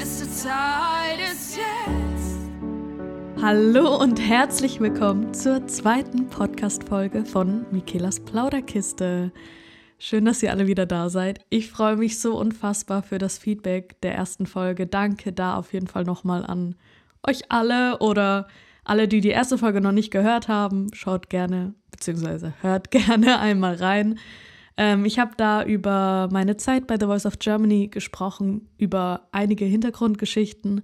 Beste Zeit ist jetzt. Hallo und herzlich willkommen zur zweiten Podcast-Folge von Mikelas Plauderkiste. Schön, dass ihr alle wieder da seid. Ich freue mich so unfassbar für das Feedback der ersten Folge. Danke da auf jeden Fall nochmal an euch alle oder alle, die die erste Folge noch nicht gehört haben. Schaut gerne, beziehungsweise hört gerne einmal rein. Ähm, ich habe da über meine Zeit bei The Voice of Germany gesprochen, über einige Hintergrundgeschichten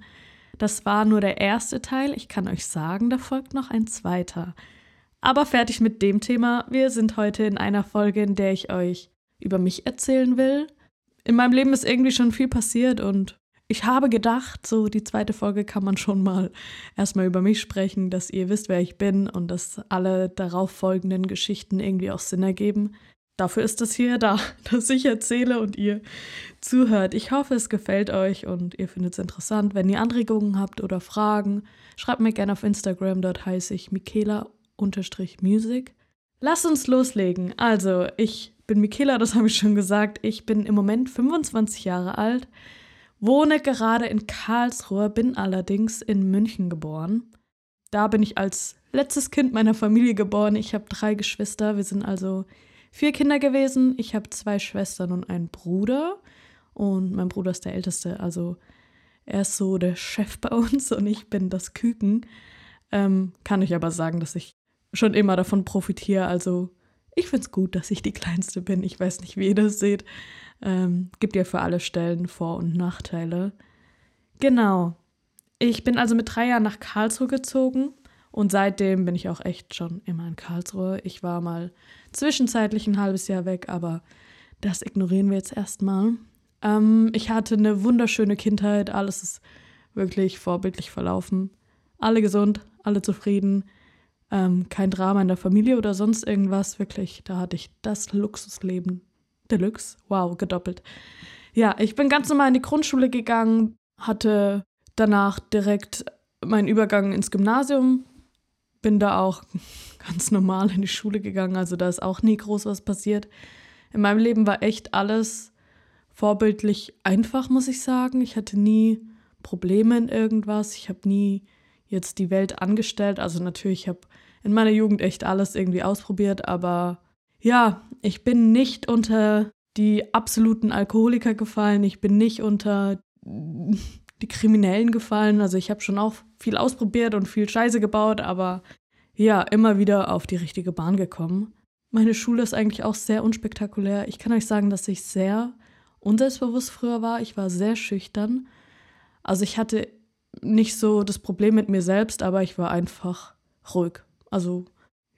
das war nur der erste Teil. Ich kann euch sagen, da folgt noch ein zweiter. Aber fertig mit dem Thema. Wir sind heute in einer Folge, in der ich euch über mich erzählen will. In meinem Leben ist irgendwie schon viel passiert und ich habe gedacht, so die zweite Folge kann man schon mal erstmal über mich sprechen, dass ihr wisst, wer ich bin und dass alle darauf folgenden Geschichten irgendwie auch Sinn ergeben dafür ist das hier da, dass ich erzähle und ihr zuhört. Ich hoffe, es gefällt euch und ihr findet es interessant. Wenn ihr Anregungen habt oder Fragen, schreibt mir gerne auf Instagram, dort heiße ich Michaela-Music. Lass uns loslegen. Also, ich bin Michaela, das habe ich schon gesagt. Ich bin im Moment 25 Jahre alt, wohne gerade in Karlsruhe, bin allerdings in München geboren. Da bin ich als letztes Kind meiner Familie geboren. Ich habe drei Geschwister. Wir sind also vier Kinder gewesen. Ich habe zwei Schwestern und einen Bruder. Und mein Bruder ist der Älteste. Also er ist so der Chef bei uns und ich bin das Küken. Ähm, kann ich aber sagen, dass ich schon immer davon profitiere. Also ich finde es gut, dass ich die Kleinste bin. Ich weiß nicht, wie ihr das seht. Ähm, gibt ja für alle Stellen Vor- und Nachteile. Genau. Ich bin also mit drei Jahren nach Karlsruhe gezogen und seitdem bin ich auch echt schon immer in Karlsruhe. Ich war mal zwischenzeitlich ein halbes Jahr weg, aber das ignorieren wir jetzt erstmal. Ähm, ich hatte eine wunderschöne Kindheit, alles ist wirklich vorbildlich verlaufen. Alle gesund, alle zufrieden, ähm, kein Drama in der Familie oder sonst irgendwas. Wirklich, da hatte ich das Luxusleben. Deluxe, wow, gedoppelt. Ja, ich bin ganz normal in die Grundschule gegangen, hatte danach direkt meinen Übergang ins Gymnasium bin da auch ganz normal in die Schule gegangen, also da ist auch nie groß was passiert. In meinem Leben war echt alles vorbildlich einfach, muss ich sagen. Ich hatte nie Probleme in irgendwas. Ich habe nie jetzt die Welt angestellt. Also natürlich, ich habe in meiner Jugend echt alles irgendwie ausprobiert, aber ja, ich bin nicht unter die absoluten Alkoholiker gefallen. Ich bin nicht unter die Kriminellen gefallen. Also ich habe schon auch viel ausprobiert und viel Scheiße gebaut, aber ja, immer wieder auf die richtige Bahn gekommen. Meine Schule ist eigentlich auch sehr unspektakulär. Ich kann euch sagen, dass ich sehr unselbstbewusst früher war. Ich war sehr schüchtern. Also ich hatte nicht so das Problem mit mir selbst, aber ich war einfach ruhig. Also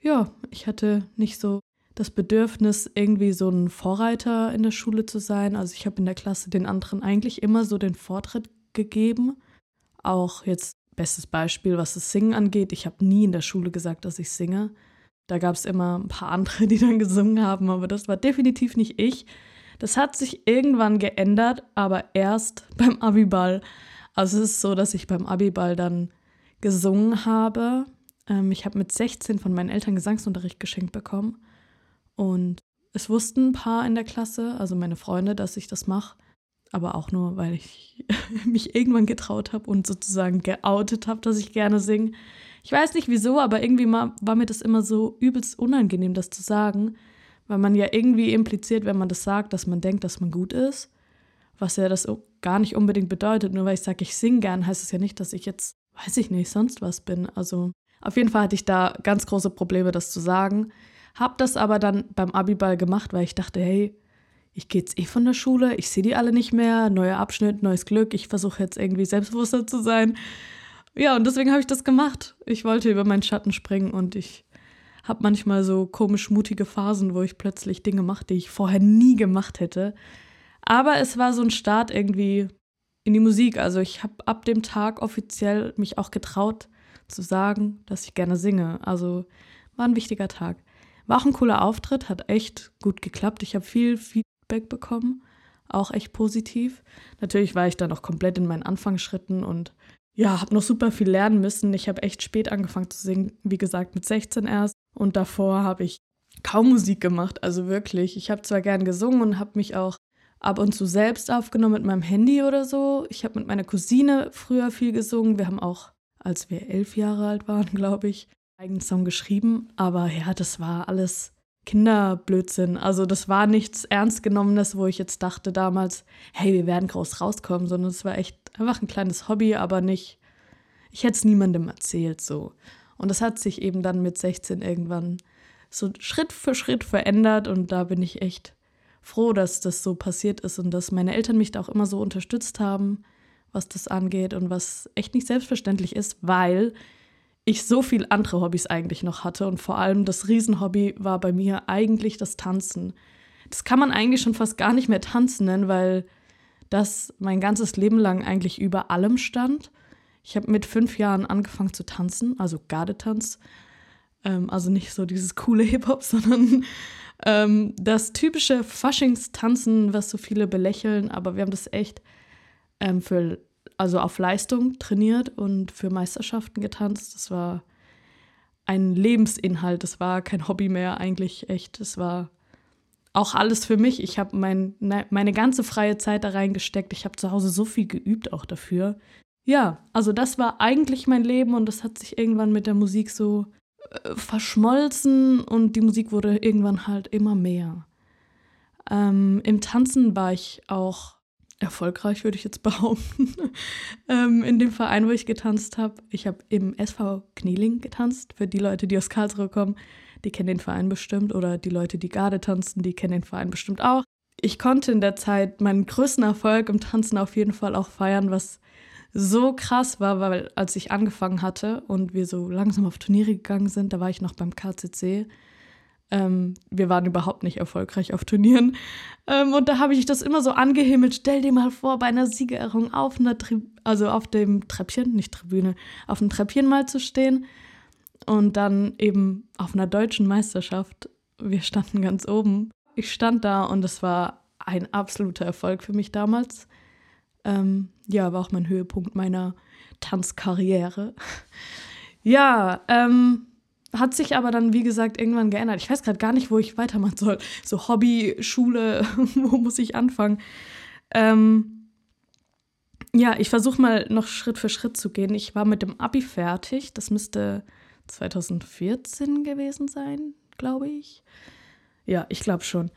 ja, ich hatte nicht so das Bedürfnis, irgendwie so ein Vorreiter in der Schule zu sein. Also ich habe in der Klasse den anderen eigentlich immer so den Vortritt gegeben. Auch jetzt bestes Beispiel, was das Singen angeht. Ich habe nie in der Schule gesagt, dass ich singe. Da gab es immer ein paar andere, die dann gesungen haben, aber das war definitiv nicht ich. Das hat sich irgendwann geändert, aber erst beim Abiball. Also es ist so, dass ich beim Abiball dann gesungen habe. Ähm, ich habe mit 16 von meinen Eltern Gesangsunterricht geschenkt bekommen. Und es wussten ein paar in der Klasse, also meine Freunde, dass ich das mache aber auch nur, weil ich mich irgendwann getraut habe und sozusagen geoutet habe, dass ich gerne singe. Ich weiß nicht wieso, aber irgendwie war mir das immer so übelst unangenehm, das zu sagen, weil man ja irgendwie impliziert, wenn man das sagt, dass man denkt, dass man gut ist, was ja das gar nicht unbedingt bedeutet. Nur weil ich sage, ich singe gern, heißt es ja nicht, dass ich jetzt, weiß ich nicht, sonst was bin. Also auf jeden Fall hatte ich da ganz große Probleme, das zu sagen. Hab das aber dann beim Abiball gemacht, weil ich dachte, hey, ich gehe jetzt eh von der Schule, ich sehe die alle nicht mehr, neuer Abschnitt, neues Glück, ich versuche jetzt irgendwie selbstbewusster zu sein. Ja, und deswegen habe ich das gemacht. Ich wollte über meinen Schatten springen und ich habe manchmal so komisch mutige Phasen, wo ich plötzlich Dinge mache, die ich vorher nie gemacht hätte. Aber es war so ein Start irgendwie in die Musik. Also ich habe ab dem Tag offiziell mich auch getraut zu sagen, dass ich gerne singe. Also war ein wichtiger Tag. War auch ein cooler Auftritt, hat echt gut geklappt. Ich habe viel, viel Feedback bekommen, auch echt positiv. Natürlich war ich da noch komplett in meinen Anfangsschritten und ja, habe noch super viel lernen müssen. Ich habe echt spät angefangen zu singen, wie gesagt, mit 16 erst. Und davor habe ich kaum Musik gemacht, also wirklich. Ich habe zwar gern gesungen und habe mich auch ab und zu selbst aufgenommen mit meinem Handy oder so. Ich habe mit meiner Cousine früher viel gesungen. Wir haben auch, als wir elf Jahre alt waren, glaube ich, einen eigenen Song geschrieben. Aber ja, das war alles Kinderblödsinn. Also das war nichts Ernstgenommenes, wo ich jetzt dachte damals, hey, wir werden groß rauskommen, sondern es war echt einfach ein kleines Hobby, aber nicht, ich hätte es niemandem erzählt so. Und das hat sich eben dann mit 16 irgendwann so Schritt für Schritt verändert und da bin ich echt froh, dass das so passiert ist und dass meine Eltern mich da auch immer so unterstützt haben, was das angeht und was echt nicht selbstverständlich ist, weil ich so viel andere Hobbys eigentlich noch hatte und vor allem das Riesenhobby war bei mir eigentlich das Tanzen. Das kann man eigentlich schon fast gar nicht mehr tanzen nennen, weil das mein ganzes Leben lang eigentlich über allem stand. Ich habe mit fünf Jahren angefangen zu tanzen, also Gardetanz. Ähm, also nicht so dieses coole Hip-Hop, sondern ähm, das typische Faschingstanzen, was so viele belächeln, aber wir haben das echt ähm, für, also auf Leistung trainiert und für Meisterschaften getanzt. Das war ein Lebensinhalt, das war kein Hobby mehr eigentlich echt. Das war auch alles für mich. Ich habe mein, ne, meine ganze freie Zeit da reingesteckt. Ich habe zu Hause so viel geübt auch dafür. Ja, also das war eigentlich mein Leben und das hat sich irgendwann mit der Musik so äh, verschmolzen und die Musik wurde irgendwann halt immer mehr. Ähm, Im Tanzen war ich auch erfolgreich, würde ich jetzt behaupten. ähm, in dem Verein, wo ich getanzt habe. Ich habe im SV Knieling getanzt. Für die Leute, die aus Karlsruhe kommen, die kennen den Verein bestimmt. Oder die Leute, die Garde tanzen, die kennen den Verein bestimmt auch. Ich konnte in der Zeit meinen größten Erfolg im Tanzen auf jeden Fall auch feiern, was so krass war, weil als ich angefangen hatte und wir so langsam auf Turniere gegangen sind, da war ich noch beim KCC. Ähm, wir waren überhaupt nicht erfolgreich auf Turnieren. Ähm, und da habe ich das immer so angehimmelt. Stell dir mal vor, bei einer Siegerehrung auf einer Tri also auf dem Treppchen, nicht Tribüne, auf dem Treppchen mal zu stehen. Und dann eben auf einer deutschen Meisterschaft. Wir standen ganz oben. Ich stand da und es war ein absoluter Erfolg für mich damals. Ähm, ja, war auch mein Höhepunkt meiner Tanzkarriere. ja, ähm, hat sich aber dann, wie gesagt, irgendwann geändert. Ich weiß gerade gar nicht, wo ich weitermachen soll. So Hobby, Schule, wo muss ich anfangen? Ähm, ja, ich versuche mal noch Schritt für Schritt zu gehen. Ich war mit dem Abi fertig. Das müsste 2014 gewesen sein, glaube ich. Ja, ich glaube schon.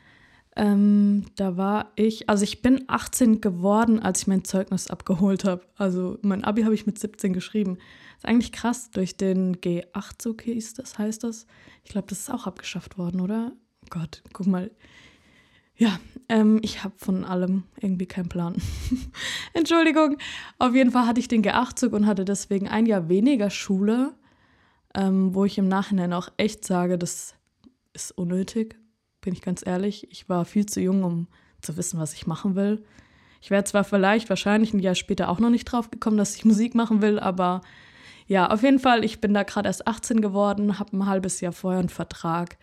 Ähm, da war ich, also ich bin 18 geworden, als ich mein Zeugnis abgeholt habe. Also mein Abi habe ich mit 17 geschrieben. Ist eigentlich krass, durch den G8-Zug hieß das, heißt das. Ich glaube, das ist auch abgeschafft worden, oder? Oh Gott, guck mal. Ja, ähm, ich habe von allem irgendwie keinen Plan. Entschuldigung. Auf jeden Fall hatte ich den G8-Zug und hatte deswegen ein Jahr weniger Schule, ähm, wo ich im Nachhinein auch echt sage, das ist unnötig bin ich ganz ehrlich. Ich war viel zu jung, um zu wissen, was ich machen will. Ich wäre zwar vielleicht wahrscheinlich ein Jahr später auch noch nicht drauf gekommen, dass ich Musik machen will, aber ja, auf jeden Fall, ich bin da gerade erst 18 geworden, habe ein halbes Jahr vorher einen Vertrag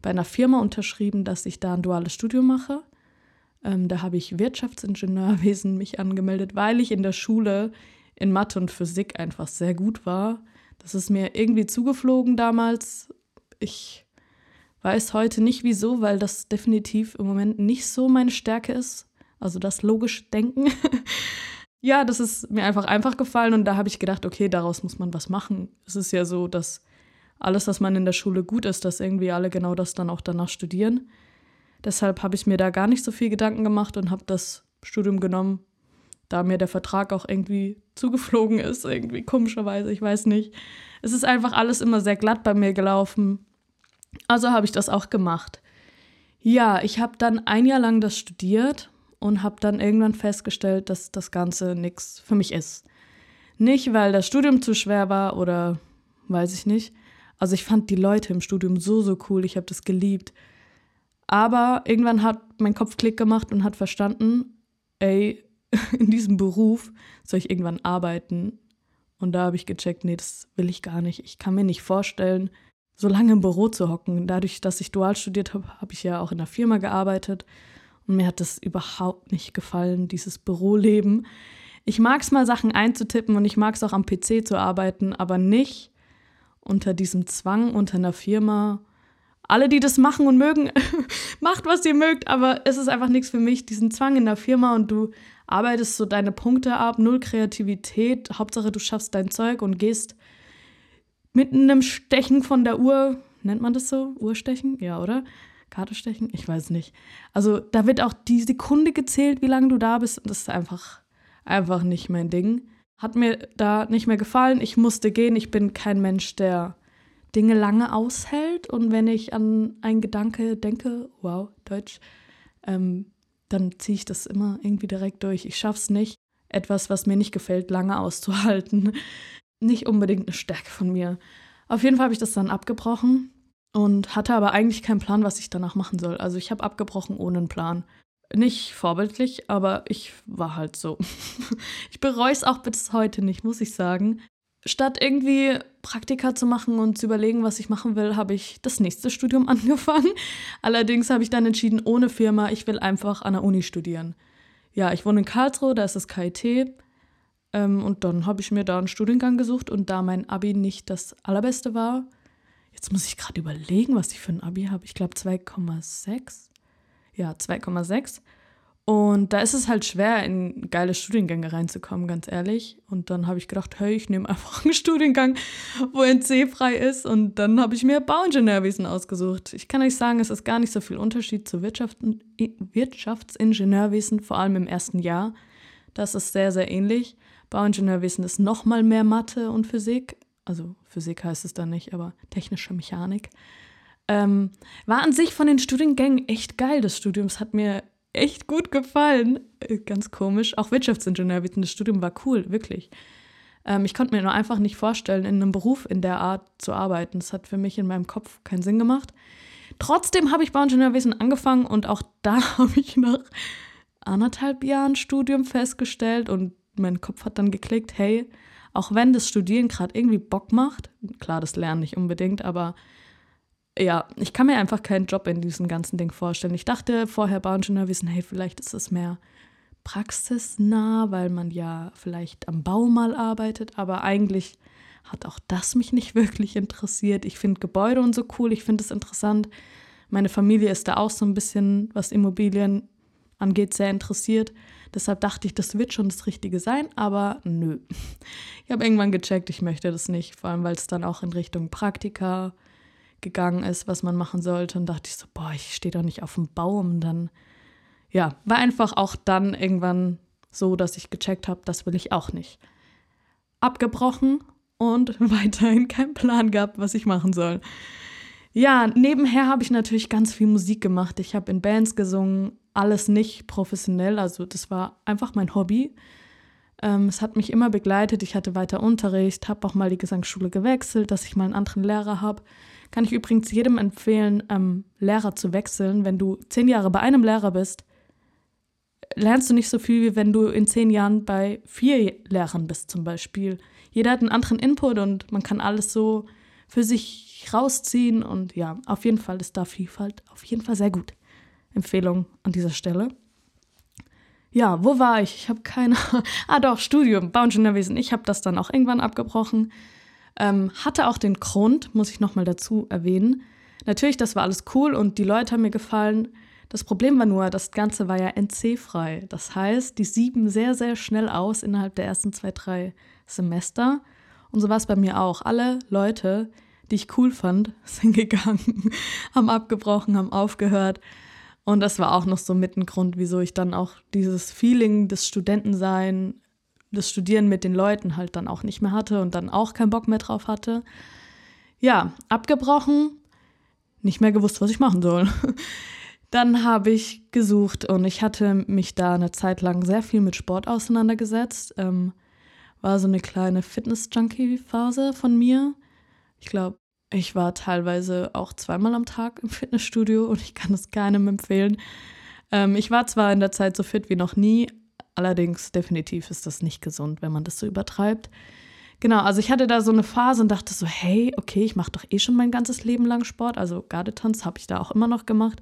bei einer Firma unterschrieben, dass ich da ein duales Studium mache. Ähm, da habe ich Wirtschaftsingenieurwesen mich angemeldet, weil ich in der Schule in Mathe und Physik einfach sehr gut war. Das ist mir irgendwie zugeflogen damals. Ich Weiß heute nicht wieso, weil das definitiv im Moment nicht so meine Stärke ist. Also das logische Denken. ja, das ist mir einfach einfach gefallen und da habe ich gedacht, okay, daraus muss man was machen. Es ist ja so, dass alles, was man in der Schule gut ist, dass irgendwie alle genau das dann auch danach studieren. Deshalb habe ich mir da gar nicht so viel Gedanken gemacht und habe das Studium genommen, da mir der Vertrag auch irgendwie zugeflogen ist, irgendwie komischerweise, ich weiß nicht. Es ist einfach alles immer sehr glatt bei mir gelaufen. Also habe ich das auch gemacht. Ja, ich habe dann ein Jahr lang das studiert und habe dann irgendwann festgestellt, dass das Ganze nichts für mich ist. Nicht, weil das Studium zu schwer war oder weiß ich nicht. Also ich fand die Leute im Studium so, so cool, ich habe das geliebt. Aber irgendwann hat mein Kopf Klick gemacht und hat verstanden, ey, in diesem Beruf soll ich irgendwann arbeiten. Und da habe ich gecheckt, nee, das will ich gar nicht. Ich kann mir nicht vorstellen, so lange im Büro zu hocken. Dadurch, dass ich dual studiert habe, habe ich ja auch in der Firma gearbeitet. Und mir hat das überhaupt nicht gefallen, dieses Büroleben. Ich mag es mal, Sachen einzutippen und ich mag es auch am PC zu arbeiten, aber nicht unter diesem Zwang, unter einer Firma alle, die das machen und mögen, macht, was ihr mögt, aber es ist einfach nichts für mich, diesen Zwang in der Firma und du arbeitest so deine Punkte ab, null Kreativität, Hauptsache du schaffst dein Zeug und gehst mit einem Stechen von der Uhr, nennt man das so? Uhrstechen? Ja, oder? Karte stechen? Ich weiß nicht. Also da wird auch die Sekunde gezählt, wie lange du da bist. Und das ist einfach, einfach nicht mein Ding. Hat mir da nicht mehr gefallen. Ich musste gehen. Ich bin kein Mensch, der Dinge lange aushält. Und wenn ich an einen Gedanke denke, wow, Deutsch, ähm, dann ziehe ich das immer irgendwie direkt durch. Ich schaffe es nicht, etwas, was mir nicht gefällt, lange auszuhalten. Nicht unbedingt eine Stärke von mir. Auf jeden Fall habe ich das dann abgebrochen und hatte aber eigentlich keinen Plan, was ich danach machen soll. Also ich habe abgebrochen ohne einen Plan. Nicht vorbildlich, aber ich war halt so. ich bereue es auch bis heute nicht, muss ich sagen. Statt irgendwie Praktika zu machen und zu überlegen, was ich machen will, habe ich das nächste Studium angefangen. Allerdings habe ich dann entschieden, ohne Firma, ich will einfach an der Uni studieren. Ja, ich wohne in Karlsruhe, da ist das KIT. Ähm, und dann habe ich mir da einen Studiengang gesucht und da mein Abi nicht das allerbeste war, Jetzt muss ich gerade überlegen, was ich für ein Abi habe. Ich glaube 2,6. Ja, 2,6. Und da ist es halt schwer, in geile Studiengänge reinzukommen, ganz ehrlich. Und dann habe ich gedacht, hey, ich nehme einfach einen Studiengang, wo NC frei ist. Und dann habe ich mir Bauingenieurwesen ausgesucht. Ich kann euch sagen, es ist gar nicht so viel Unterschied zu Wirtschaft, Wirtschaftsingenieurwesen, vor allem im ersten Jahr. Das ist sehr, sehr ähnlich. Bauingenieurwesen ist noch mal mehr Mathe und Physik also Physik heißt es dann nicht, aber technische Mechanik. Ähm, war an sich von den Studiengängen echt geil. Das Studium hat mir echt gut gefallen. Äh, ganz komisch. Auch Wirtschaftsingenieurwesen, das Studium war cool, wirklich. Ähm, ich konnte mir nur einfach nicht vorstellen, in einem Beruf in der Art zu arbeiten. Das hat für mich in meinem Kopf keinen Sinn gemacht. Trotzdem habe ich Bauingenieurwesen angefangen und auch da habe ich nach anderthalb Jahren Studium festgestellt und mein Kopf hat dann geklickt, hey, auch wenn das Studieren gerade irgendwie Bock macht, klar, das Lernen nicht unbedingt, aber ja, ich kann mir einfach keinen Job in diesem ganzen Ding vorstellen. Ich dachte vorher Bauingenieurwesen, hey, vielleicht ist es mehr praxisnah, weil man ja vielleicht am Bau mal arbeitet, aber eigentlich hat auch das mich nicht wirklich interessiert. Ich finde Gebäude und so cool, ich finde es interessant. Meine Familie ist da auch so ein bisschen, was Immobilien angeht, sehr interessiert. Deshalb dachte ich, das wird schon das Richtige sein, aber nö. Ich habe irgendwann gecheckt, ich möchte das nicht, vor allem weil es dann auch in Richtung Praktika gegangen ist, was man machen sollte. Und dachte ich so, boah, ich stehe doch nicht auf dem Baum. Dann, ja, war einfach auch dann irgendwann so, dass ich gecheckt habe, das will ich auch nicht. Abgebrochen und weiterhin keinen Plan gehabt, was ich machen soll. Ja, nebenher habe ich natürlich ganz viel Musik gemacht. Ich habe in Bands gesungen, alles nicht professionell. Also das war einfach mein Hobby. Ähm, es hat mich immer begleitet. Ich hatte weiter Unterricht, habe auch mal die Gesangsschule gewechselt, dass ich mal einen anderen Lehrer habe. Kann ich übrigens jedem empfehlen, ähm, Lehrer zu wechseln. Wenn du zehn Jahre bei einem Lehrer bist, lernst du nicht so viel, wie wenn du in zehn Jahren bei vier Lehrern bist zum Beispiel. Jeder hat einen anderen Input und man kann alles so für sich rausziehen. Und ja, auf jeden Fall ist da Vielfalt auf jeden Fall sehr gut. Empfehlung an dieser Stelle. Ja, wo war ich? Ich habe keine. ah, doch, Studium, Bauingenieurwesen. Ich habe das dann auch irgendwann abgebrochen. Ähm, hatte auch den Grund, muss ich nochmal dazu erwähnen. Natürlich, das war alles cool und die Leute haben mir gefallen. Das Problem war nur, das Ganze war ja NC-frei. Das heißt, die sieben sehr, sehr schnell aus innerhalb der ersten zwei, drei Semester. Und so war es bei mir auch. Alle Leute, die ich cool fand, sind gegangen, haben abgebrochen, haben aufgehört. Und das war auch noch so mit ein Grund, wieso ich dann auch dieses Feeling des Studentensein, des Studieren mit den Leuten halt dann auch nicht mehr hatte und dann auch keinen Bock mehr drauf hatte. Ja, abgebrochen, nicht mehr gewusst, was ich machen soll. Dann habe ich gesucht und ich hatte mich da eine Zeit lang sehr viel mit Sport auseinandergesetzt. Ähm, war so eine kleine Fitness-Junkie-Phase von mir. Ich glaube, ich war teilweise auch zweimal am Tag im Fitnessstudio und ich kann es keinem empfehlen. Ähm, ich war zwar in der Zeit so fit wie noch nie, allerdings definitiv ist das nicht gesund, wenn man das so übertreibt. Genau, also ich hatte da so eine Phase und dachte so, hey, okay, ich mache doch eh schon mein ganzes Leben lang Sport. Also Gardetanz habe ich da auch immer noch gemacht.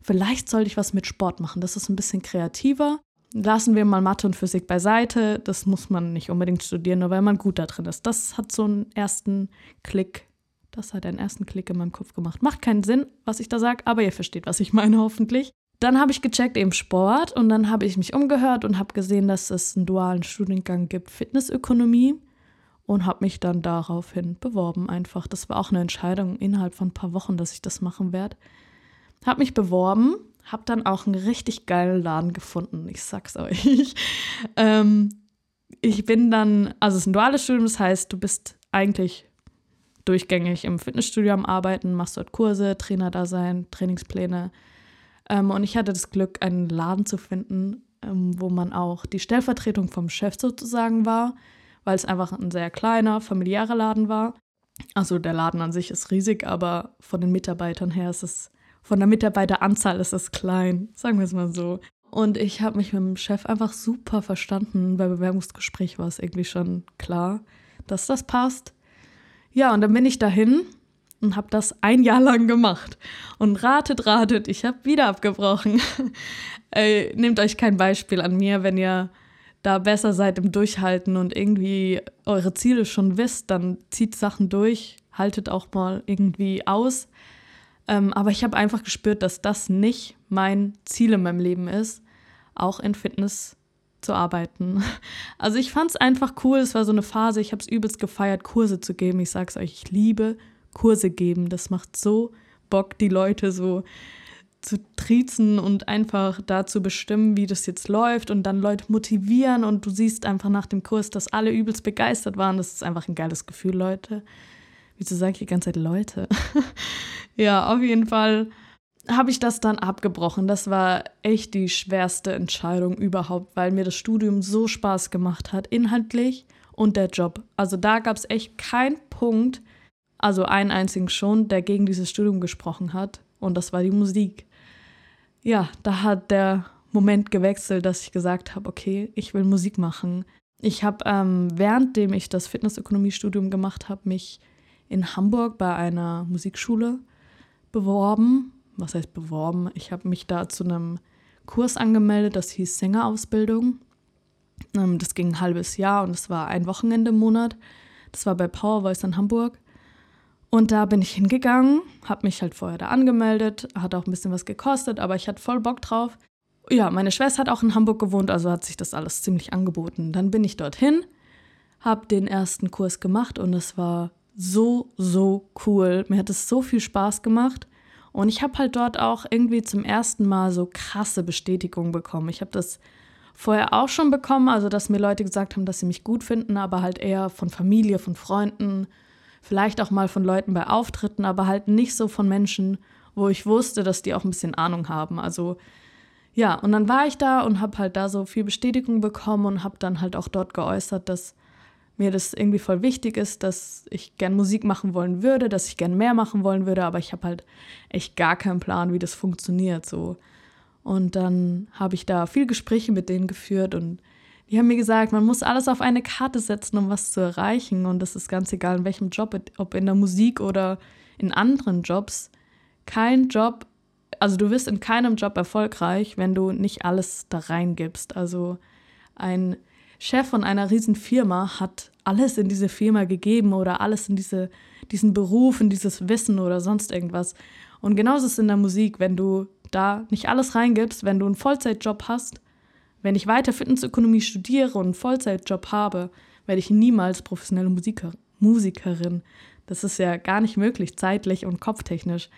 Vielleicht sollte ich was mit Sport machen. Das ist ein bisschen kreativer. Lassen wir mal Mathe und Physik beiseite. Das muss man nicht unbedingt studieren, nur weil man gut da drin ist. Das hat so einen ersten Klick Das hat einen ersten Klick in meinem Kopf gemacht. Macht keinen Sinn, was ich da sage, aber ihr versteht, was ich meine hoffentlich. Dann habe ich gecheckt eben Sport und dann habe ich mich umgehört und habe gesehen, dass es einen dualen Studiengang gibt, Fitnessökonomie und habe mich dann daraufhin beworben einfach. Das war auch eine Entscheidung innerhalb von ein paar Wochen, dass ich das machen werde. Habe mich beworben, habe dann auch einen richtig geilen Laden gefunden. Ich sag's euch. ähm, ich bin dann, also es ist ein duales Studium, das heißt, du bist eigentlich durchgängig im Fitnessstudio am Arbeiten, machst dort Kurse, Trainer da sein, Trainingspläne. Ähm, und ich hatte das Glück, einen Laden zu finden, ähm, wo man auch die Stellvertretung vom Chef sozusagen war, weil es einfach ein sehr kleiner, familiärer Laden war. Also der Laden an sich ist riesig, aber von den Mitarbeitern her ist es, von der Mitarbeiteranzahl ist es klein, sagen wir es mal so. Und ich habe mich mit dem Chef einfach super verstanden. Beim Bewerbungsgespräch war es irgendwie schon klar, dass das passt. Ja, und dann bin ich dahin und habe das ein Jahr lang gemacht. Und ratet, ratet, ich habe wieder abgebrochen. äh, nehmt euch kein Beispiel an mir, wenn ihr da besser seid im Durchhalten und irgendwie eure Ziele schon wisst, dann zieht Sachen durch, haltet auch mal irgendwie aus. Ähm, aber ich habe einfach gespürt, dass das nicht mein Ziel in meinem Leben ist, auch in Fitness zu arbeiten. Also ich fand es einfach cool, es war so eine Phase, ich habe es übelst gefeiert, Kurse zu geben. Ich sag's euch, ich liebe Kurse geben. Das macht so Bock, die Leute so zu triezen und einfach da zu bestimmen, wie das jetzt läuft und dann Leute motivieren und du siehst einfach nach dem Kurs, dass alle übelst begeistert waren. Das ist einfach ein geiles Gefühl, Leute. Wieso sage ich die ganze Zeit Leute? ja, auf jeden Fall habe ich das dann abgebrochen. Das war echt die schwerste Entscheidung überhaupt, weil mir das Studium so Spaß gemacht hat, inhaltlich und der Job. Also da gab es echt keinen Punkt, also einen einzigen schon, der gegen dieses Studium gesprochen hat. Und das war die Musik. Ja, da hat der Moment gewechselt, dass ich gesagt habe, okay, ich will Musik machen. Ich habe, ähm, währenddem ich das Fitnessökonomiestudium gemacht habe, mich in Hamburg bei einer Musikschule beworben was heißt beworben? Ich habe mich da zu einem Kurs angemeldet, das hieß Sängerausbildung. Ähm, das ging ein halbes Jahr und es war ein Wochenende im Monat. Das war bei Power Voice in Hamburg. Und da bin ich hingegangen, habe mich halt vorher da angemeldet, hat auch ein bisschen was gekostet, aber ich hatte voll Bock drauf. Ja, meine Schwester hat auch in Hamburg gewohnt, also hat sich das alles ziemlich angeboten. Dann bin ich dorthin, habe den ersten Kurs gemacht und es war so, so cool. Mir hat es so viel Spaß gemacht. Und ich habe halt dort auch irgendwie zum ersten Mal so krasse Bestätigung bekommen. Ich habe das vorher auch schon bekommen, also dass mir Leute gesagt haben, dass sie mich gut finden, aber halt eher von Familie, von Freunden, vielleicht auch mal von Leuten bei Auftritten, aber halt nicht so von Menschen, wo ich wusste, dass die auch ein bisschen Ahnung haben. Also ja, und dann war ich da und habe halt da so viel Bestätigung bekommen und habe dann halt auch dort geäußert, dass mir das irgendwie voll wichtig ist, dass ich gern Musik machen wollen würde, dass ich gern mehr machen wollen würde, aber ich habe halt echt gar keinen Plan, wie das funktioniert so. Und dann habe ich da viel Gespräche mit denen geführt und die haben mir gesagt, man muss alles auf eine Karte setzen, um was zu erreichen und das ist ganz egal in welchem Job, ob in der Musik oder in anderen Jobs. Kein Job, also du wirst in keinem Job erfolgreich, wenn du nicht alles da reingibst. Also ein Chef von einer riesen Firma hat alles in diese Firma gegeben oder alles in diese, diesen Beruf, in dieses Wissen oder sonst irgendwas. Und genauso ist es in der Musik, wenn du da nicht alles reingibst, wenn du einen Vollzeitjob hast, wenn ich weiter Fitnessökonomie studiere und einen Vollzeitjob habe, werde ich niemals professionelle Musiker, Musikerin. Das ist ja gar nicht möglich, zeitlich und kopftechnisch.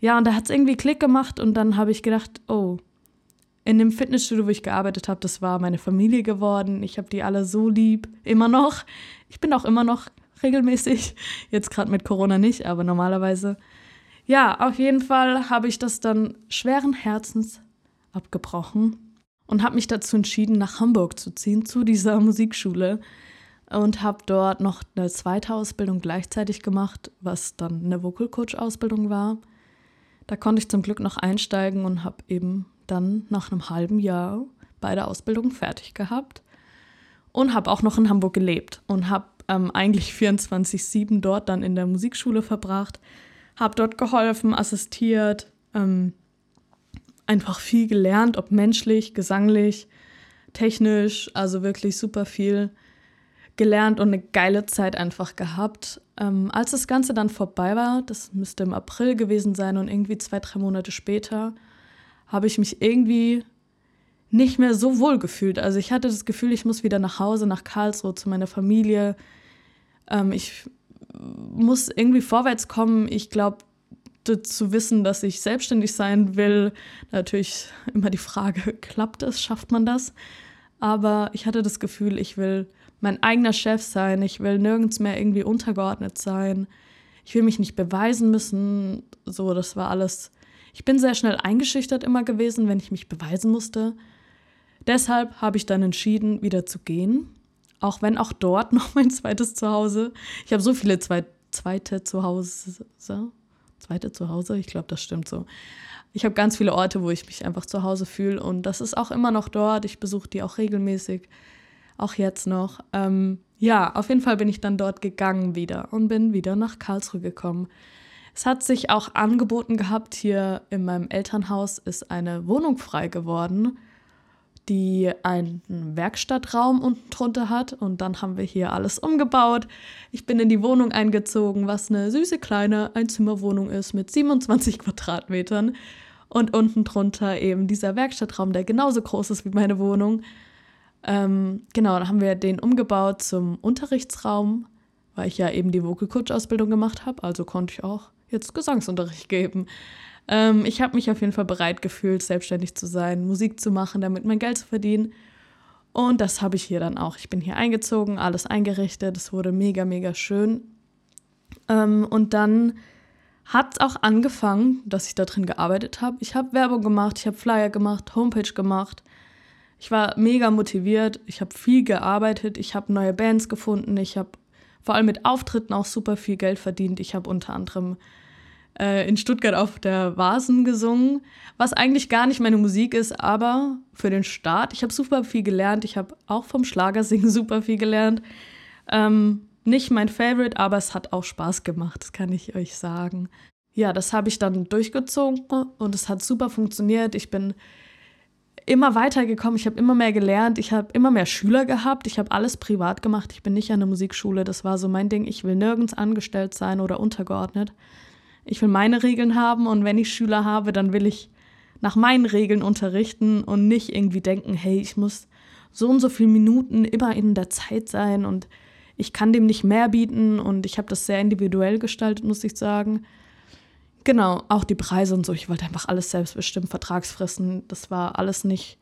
Ja, und da hat es irgendwie Klick gemacht und dann habe ich gedacht, oh, in dem Fitnessstudio, wo ich gearbeitet habe, das war meine Familie geworden. Ich habe die alle so lieb, immer noch. Ich bin auch immer noch regelmäßig, jetzt gerade mit Corona nicht, aber normalerweise. Ja, auf jeden Fall habe ich das dann schweren Herzens abgebrochen und habe mich dazu entschieden, nach Hamburg zu ziehen, zu dieser Musikschule und habe dort noch eine zweite Ausbildung gleichzeitig gemacht, was dann eine Vocal Coach Ausbildung war. Da konnte ich zum Glück noch einsteigen und habe eben dann nach einem halben Jahr beide Ausbildungen fertig gehabt und habe auch noch in Hamburg gelebt und habe ähm, eigentlich 24-7 dort dann in der Musikschule verbracht, habe dort geholfen, assistiert, ähm, einfach viel gelernt, ob menschlich, gesanglich, technisch, also wirklich super viel gelernt und eine geile Zeit einfach gehabt. Ähm, als das Ganze dann vorbei war, das müsste im April gewesen sein und irgendwie zwei, drei Monate später, habe ich mich irgendwie nicht mehr so wohl gefühlt. Also ich hatte das Gefühl, ich muss wieder nach Hause, nach Karlsruhe, zu meiner Familie. Ähm, ich muss irgendwie vorwärts kommen. Ich glaube, zu wissen, dass ich selbstständig sein will, natürlich immer die Frage, klappt es, schafft man das? Aber ich hatte das Gefühl, ich will mein eigener Chef sein, ich will nirgends mehr irgendwie untergeordnet sein, ich will mich nicht beweisen müssen, so, das war alles. Ich bin sehr schnell eingeschüchtert immer gewesen, wenn ich mich beweisen musste. Deshalb habe ich dann entschieden, wieder zu gehen. Auch wenn auch dort noch mein zweites Zuhause. Ich habe so viele zwei, zweite Zuhause. Zweite Zuhause, ich glaube, das stimmt so. Ich habe ganz viele Orte, wo ich mich einfach zu Hause fühle und das ist auch immer noch dort. Ich besuche die auch regelmäßig, auch jetzt noch. Ähm, ja, auf jeden Fall bin ich dann dort gegangen wieder und bin wieder nach Karlsruhe gekommen. Es hat sich auch angeboten gehabt, hier in meinem Elternhaus ist eine Wohnung frei geworden die einen Werkstattraum unten drunter hat. Und dann haben wir hier alles umgebaut. Ich bin in die Wohnung eingezogen, was eine süße kleine Einzimmerwohnung ist mit 27 Quadratmetern. Und unten drunter eben dieser Werkstattraum, der genauso groß ist wie meine Wohnung. Ähm, genau, dann haben wir den umgebaut zum Unterrichtsraum, weil ich ja eben die Vocal Coach Ausbildung gemacht habe. Also konnte ich auch jetzt Gesangsunterricht geben. Ähm, ich habe mich auf jeden Fall bereit gefühlt, selbstständig zu sein, Musik zu machen, damit mein Geld zu verdienen. Und das habe ich hier dann auch. Ich bin hier eingezogen, alles eingerichtet. Es wurde mega, mega schön. Ähm, und dann hat es auch angefangen, dass ich da drin gearbeitet habe. Ich habe Werbung gemacht, ich habe Flyer gemacht, Homepage gemacht. Ich war mega motiviert, ich habe viel gearbeitet, ich habe neue Bands gefunden, ich habe vor allem mit Auftritten auch super viel Geld verdient. Ich habe unter anderem äh, in Stuttgart auf der Vasen gesungen, was eigentlich gar nicht meine Musik ist, aber für den Start, ich habe super viel gelernt. Ich habe auch vom Schlagersingen super viel gelernt. Ähm, nicht mein Favorite, aber es hat auch Spaß gemacht, das kann ich euch sagen. Ja, das habe ich dann durchgezogen und es hat super funktioniert. Ich bin immer weitergekommen, ich habe immer mehr gelernt, ich habe immer mehr Schüler gehabt, ich habe alles privat gemacht, ich bin nicht an der Musikschule, das war so mein Ding, ich will nirgends angestellt sein oder untergeordnet. Ich will meine Regeln haben und wenn ich Schüler habe, dann will ich nach meinen Regeln unterrichten und nicht irgendwie denken, hey, ich muss so und so viele Minuten immer in der Zeit sein und ich kann dem nicht mehr bieten. Und ich habe das sehr individuell gestaltet, muss ich sagen. Genau, auch die Preise und so. Ich wollte einfach alles selbst bestimmen, Vertragsfristen. Das war alles nicht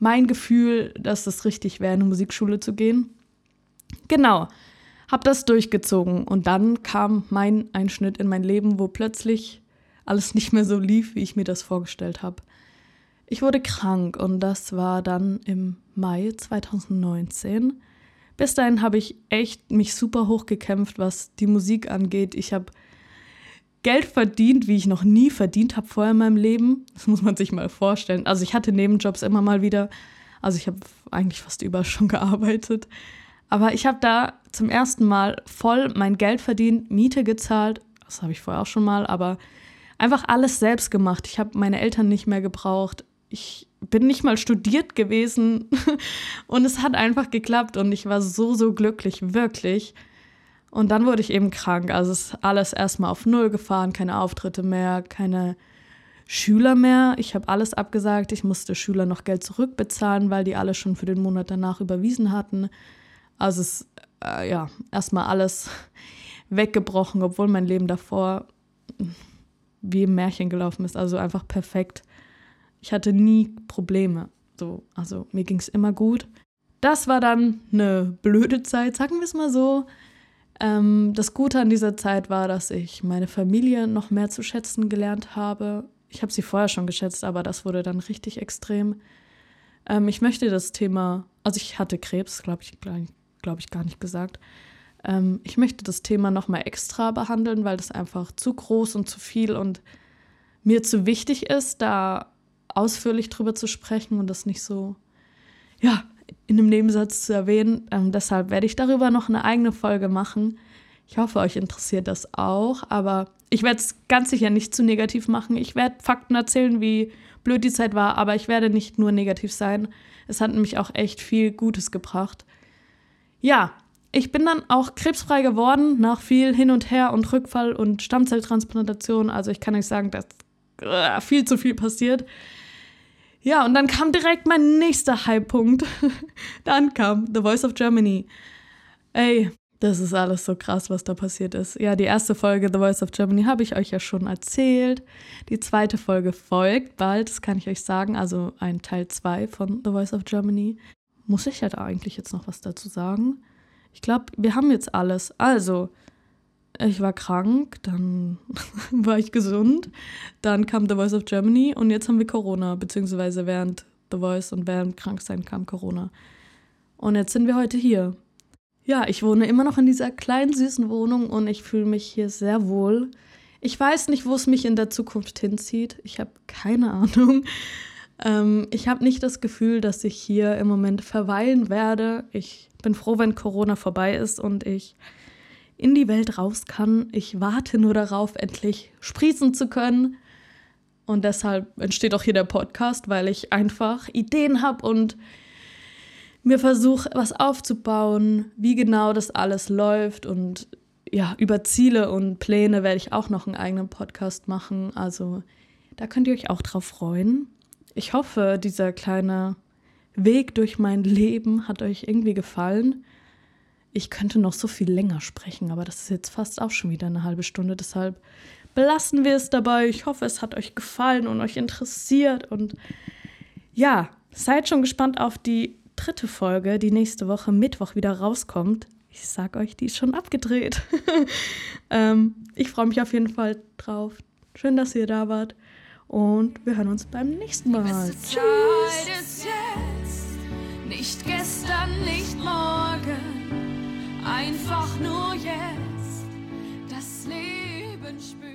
mein Gefühl, dass es richtig wäre, in eine Musikschule zu gehen. Genau habe das durchgezogen und dann kam mein Einschnitt in mein Leben, wo plötzlich alles nicht mehr so lief, wie ich mir das vorgestellt habe. Ich wurde krank und das war dann im Mai 2019. Bis dahin habe ich echt mich super hochgekämpft, was die Musik angeht. Ich habe Geld verdient, wie ich noch nie verdient habe vorher in meinem Leben. Das muss man sich mal vorstellen. Also ich hatte Nebenjobs immer mal wieder. Also ich habe eigentlich fast überall schon gearbeitet. Aber ich habe da zum ersten Mal voll mein Geld verdient, Miete gezahlt. Das habe ich vorher auch schon mal, aber einfach alles selbst gemacht. Ich habe meine Eltern nicht mehr gebraucht. Ich bin nicht mal studiert gewesen und es hat einfach geklappt und ich war so, so glücklich, wirklich. Und dann wurde ich eben krank. Also ist alles erstmal auf Null gefahren, keine Auftritte mehr, keine Schüler mehr. Ich habe alles abgesagt. Ich musste Schüler noch Geld zurückbezahlen, weil die alle schon für den Monat danach überwiesen hatten. Also ist äh, ja erstmal alles weggebrochen, obwohl mein Leben davor wie im Märchen gelaufen ist. Also einfach perfekt. Ich hatte nie Probleme. So, also mir ging es immer gut. Das war dann eine blöde Zeit, sagen wir es mal so. Ähm, das Gute an dieser Zeit war, dass ich meine Familie noch mehr zu schätzen gelernt habe. Ich habe sie vorher schon geschätzt, aber das wurde dann richtig extrem. Ähm, ich möchte das Thema, also ich hatte Krebs, glaube ich, glaube ich, gar nicht gesagt. Ähm, ich möchte das Thema nochmal extra behandeln, weil das einfach zu groß und zu viel und mir zu wichtig ist, da ausführlich drüber zu sprechen und das nicht so, ja, in einem Nebensatz zu erwähnen. Ähm, deshalb werde ich darüber noch eine eigene Folge machen. Ich hoffe, euch interessiert das auch, aber ich werde es ganz sicher nicht zu negativ machen. Ich werde Fakten erzählen, wie blöd die Zeit war, aber ich werde nicht nur negativ sein. Es hat nämlich auch echt viel Gutes gebracht. Ja, ich bin dann auch krebsfrei geworden nach viel Hin und Her und Rückfall und Stammzelltransplantation. Also ich kann euch sagen, dass äh, viel zu viel passiert. Ja, und dann kam direkt mein nächster Highpunkt. dann kam The Voice of Germany. Ey, das ist alles so krass, was da passiert ist. Ja, die erste Folge The Voice of Germany habe ich euch ja schon erzählt. Die zweite Folge folgt bald, das kann ich euch sagen. Also ein Teil 2 von The Voice of Germany. Muss ich ja da eigentlich jetzt noch was dazu sagen? Ich glaube, wir haben jetzt alles. Also, ich war krank, dann war ich gesund, dann kam The Voice of Germany und jetzt haben wir Corona, beziehungsweise während The Voice und während Kranksein kam Corona. Und jetzt sind wir heute hier. Ja, ich wohne immer noch in dieser kleinen, süßen Wohnung und ich fühle mich hier sehr wohl. Ich weiß nicht, wo es mich in der Zukunft hinzieht. Ich habe keine Ahnung. Ähm, ich habe nicht das Gefühl, dass ich hier im Moment verweilen werde. Ich bin froh, wenn Corona vorbei ist und ich in die Welt raus kann. Ich warte nur darauf, endlich sprießen zu können. Und deshalb entsteht auch hier der Podcast, weil ich einfach Ideen habe und mir versuche, was aufzubauen, wie genau das alles läuft. Und ja, über Ziele und Pläne werde ich auch noch einen eigenen Podcast machen. Also da könnt ihr euch auch drauf freuen. Ich hoffe, dieser kleine Weg durch mein Leben hat euch irgendwie gefallen. Ich könnte noch so viel länger sprechen, aber das ist jetzt fast auch schon wieder eine halbe Stunde. Deshalb belassen wir es dabei. Ich hoffe, es hat euch gefallen und euch interessiert. Und ja, seid schon gespannt auf die dritte Folge, die nächste Woche Mittwoch wieder rauskommt. Ich sag euch, die ist schon abgedreht. ähm, ich freue mich auf jeden Fall drauf. Schön, dass ihr da wart. Und wir hören uns beim nächsten Mal. Tschüss. Nicht gestern, nicht morgen, einfach nur jetzt das Leben spüren.